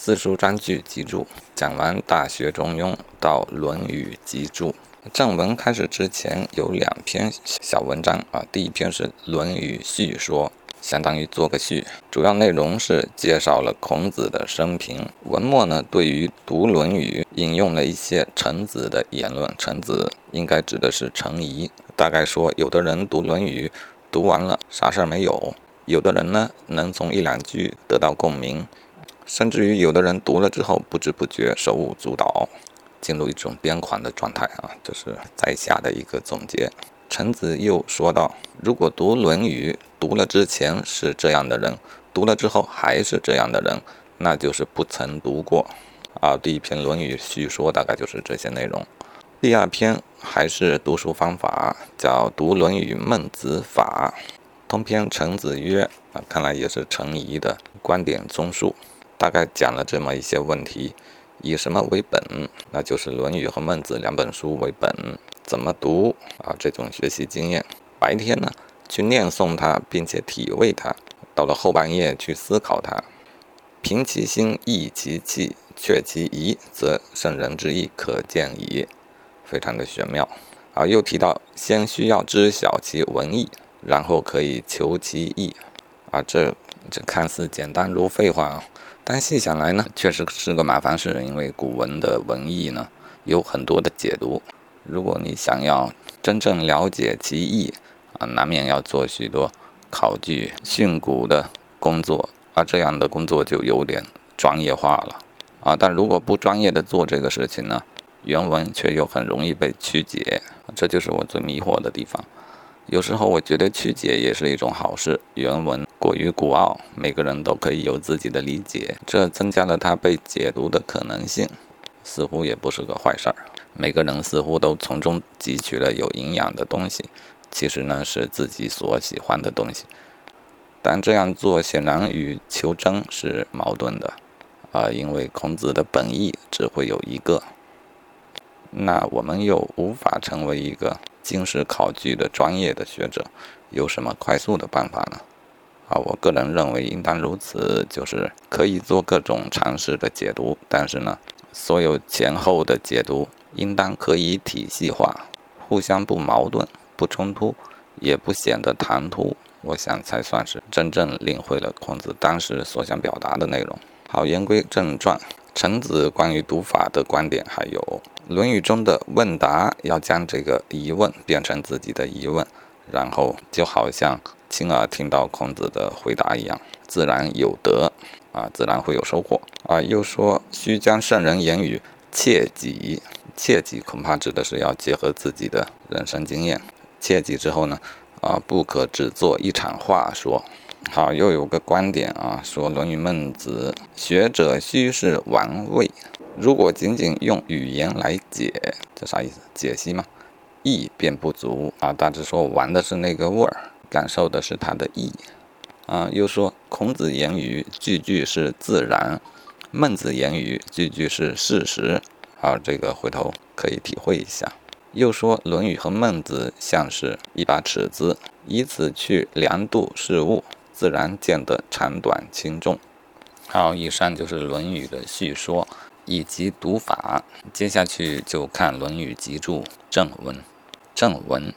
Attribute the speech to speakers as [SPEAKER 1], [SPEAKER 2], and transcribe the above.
[SPEAKER 1] 四书章句集注讲完《大学》《中庸》到《论语》集注。正文开始之前有两篇小文章啊，第一篇是《论语序说》，相当于做个序，主要内容是介绍了孔子的生平。文末呢，对于读《论语》引用了一些臣子的言论，臣子应该指的是程颐，大概说有的人读《论语》读完了啥事儿没有，有的人呢能从一两句得到共鸣。甚至于有的人读了之后，不知不觉手舞足蹈，进入一种癫狂的状态啊！这是在下的一个总结。陈子又说道：“如果读《论语》，读了之前是这样的人，读了之后还是这样的人，那就是不曾读过。”啊，第一篇《论语》叙说大概就是这些内容。第二篇还是读书方法，叫《读论语孟子法》。通篇陈子曰：“啊，看来也是程颐的观点综述。”大概讲了这么一些问题，以什么为本？那就是《论语》和《孟子》两本书为本。怎么读啊？这种学习经验，白天呢去念诵它，并且体味它；到了后半夜去思考它。平其心，抑其气，却其疑，则圣人之意可见矣。非常的玄妙啊！又提到，先需要知晓其文意，然后可以求其意啊。这这看似简单如废话啊。但细想来呢，确实是个麻烦事，因为古文的文意呢有很多的解读。如果你想要真正了解其意啊，难免要做许多考据训诂的工作，而这样的工作就有点专业化了啊。但如果不专业的做这个事情呢，原文却又很容易被曲解，这就是我最迷惑的地方。有时候我觉得曲解也是一种好事，原文过于古奥，每个人都可以有自己的理解，这增加了它被解读的可能性，似乎也不是个坏事儿。每个人似乎都从中汲取了有营养的东西，其实呢是自己所喜欢的东西，但这样做显然与求真是矛盾的，啊，因为孔子的本意只会有一个，那我们又无法成为一个。经史考据的专业的学者，有什么快速的办法呢？啊，我个人认为应当如此，就是可以做各种尝试的解读，但是呢，所有前后的解读应当可以体系化，互相不矛盾、不冲突，也不显得唐突，我想才算是真正领会了孔子当时所想表达的内容。好，言归正传。臣子关于读法的观点，还有《论语》中的问答，要将这个疑问变成自己的疑问，然后就好像亲耳听到孔子的回答一样，自然有得啊，自然会有收获啊。又说须将圣人言语切己，切己恐怕指的是要结合自己的人生经验，切己之后呢，啊，不可只做一场话说。好，又有个观点啊，说《论语》《孟子》，学者须是玩味。如果仅仅用语言来解，这啥意思？解析吗？意便不足啊。大致说，玩的是那个味儿，感受的是它的意。啊，又说孔子言语句句是自然，孟子言语句句是事实。好，这个回头可以体会一下。又说《论语》和孟子像是一把尺子，以此去量度事物。自然见得长短轻重。好，以上就是《论语》的叙说以及读法。接下去就看《论语》集注正文。正文：